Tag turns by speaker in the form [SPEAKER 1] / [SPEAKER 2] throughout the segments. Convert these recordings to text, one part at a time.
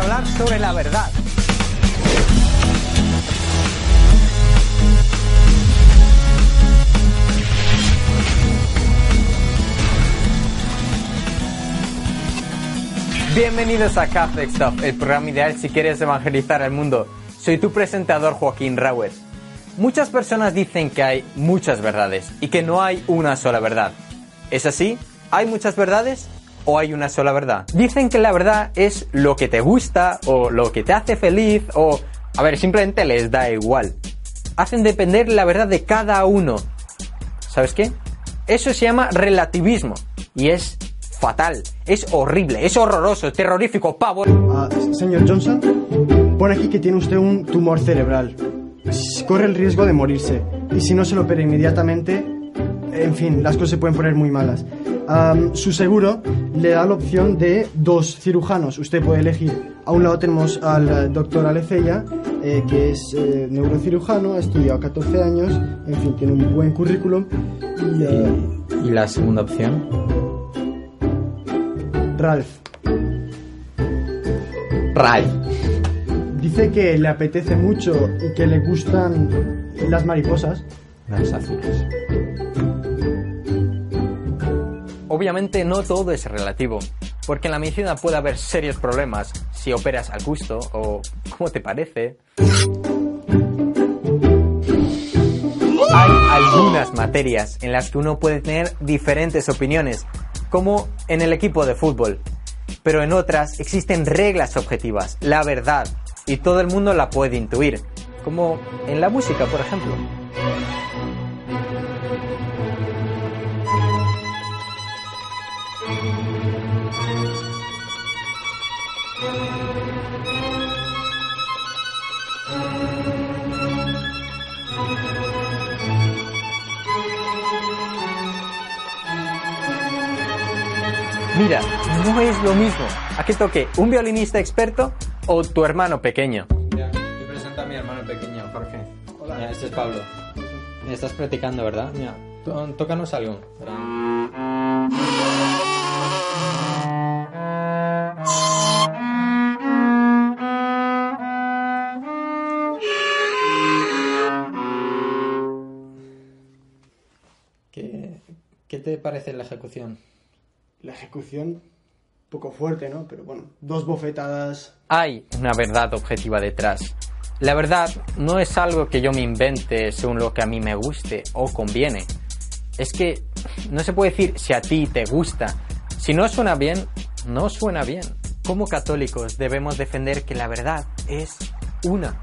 [SPEAKER 1] Hablar sobre la verdad. Bienvenidos a Catholic Stuff, el programa ideal si quieres evangelizar al mundo. Soy tu presentador Joaquín Rauet. Muchas personas dicen que hay muchas verdades y que no hay una sola verdad. ¿Es así? ¿Hay muchas verdades? ¿O hay una sola verdad? Dicen que la verdad es lo que te gusta o lo que te hace feliz o... A ver, simplemente les da igual. Hacen depender la verdad de cada uno. ¿Sabes qué? Eso se llama relativismo y es fatal, es horrible, es horroroso, es terrorífico, pavo.
[SPEAKER 2] Ah, señor Johnson, pone aquí que tiene usted un tumor cerebral. Corre el riesgo de morirse. Y si no se lo opera inmediatamente, en fin, las cosas se pueden poner muy malas. Su seguro le da la opción de dos cirujanos. Usted puede elegir. A un lado tenemos al eh, doctor Alecella, eh, que es eh, neurocirujano, ha estudiado 14 años, en fin, tiene un buen currículum. Y
[SPEAKER 1] ¿Y la segunda opción?
[SPEAKER 2] Ralph
[SPEAKER 1] Ray.
[SPEAKER 2] dice que le apetece mucho y que le gustan las mariposas.
[SPEAKER 1] Las azules. Obviamente no todo es relativo, porque en la medicina puede haber serios problemas si operas al gusto o como te parece. Hay algunas materias en las que uno puede tener diferentes opiniones, como en el equipo de fútbol, pero en otras existen reglas objetivas, la verdad, y todo el mundo la puede intuir, como en la música, por ejemplo. Mira, no es lo mismo a que toque un violinista experto o tu hermano pequeño. Mira, te presento a mi hermano pequeño, Jorge.
[SPEAKER 2] Hola.
[SPEAKER 1] Mira, este es Pablo. Estás practicando, ¿verdad? Mira, tó- tócanos algo. ¿Qué, ¿Qué te parece la ejecución?
[SPEAKER 2] La ejecución, poco fuerte, ¿no? Pero bueno, dos bofetadas.
[SPEAKER 1] Hay una verdad objetiva detrás. La verdad no es algo que yo me invente según lo que a mí me guste o conviene. Es que no se puede decir si a ti te gusta. Si no suena bien, no suena bien. Como católicos debemos defender que la verdad es una.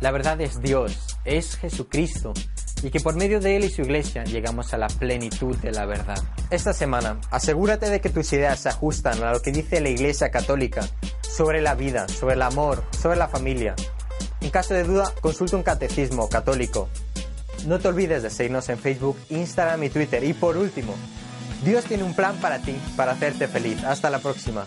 [SPEAKER 1] La verdad es Dios, es Jesucristo, y que por medio de Él y su iglesia llegamos a la plenitud de la verdad. Esta semana, asegúrate de que tus ideas se ajustan a lo que dice la iglesia católica sobre la vida, sobre el amor, sobre la familia. En caso de duda, consulta un catecismo católico. No te olvides de seguirnos en Facebook, Instagram y Twitter. Y por último, Dios tiene un plan para ti, para hacerte feliz. Hasta la próxima.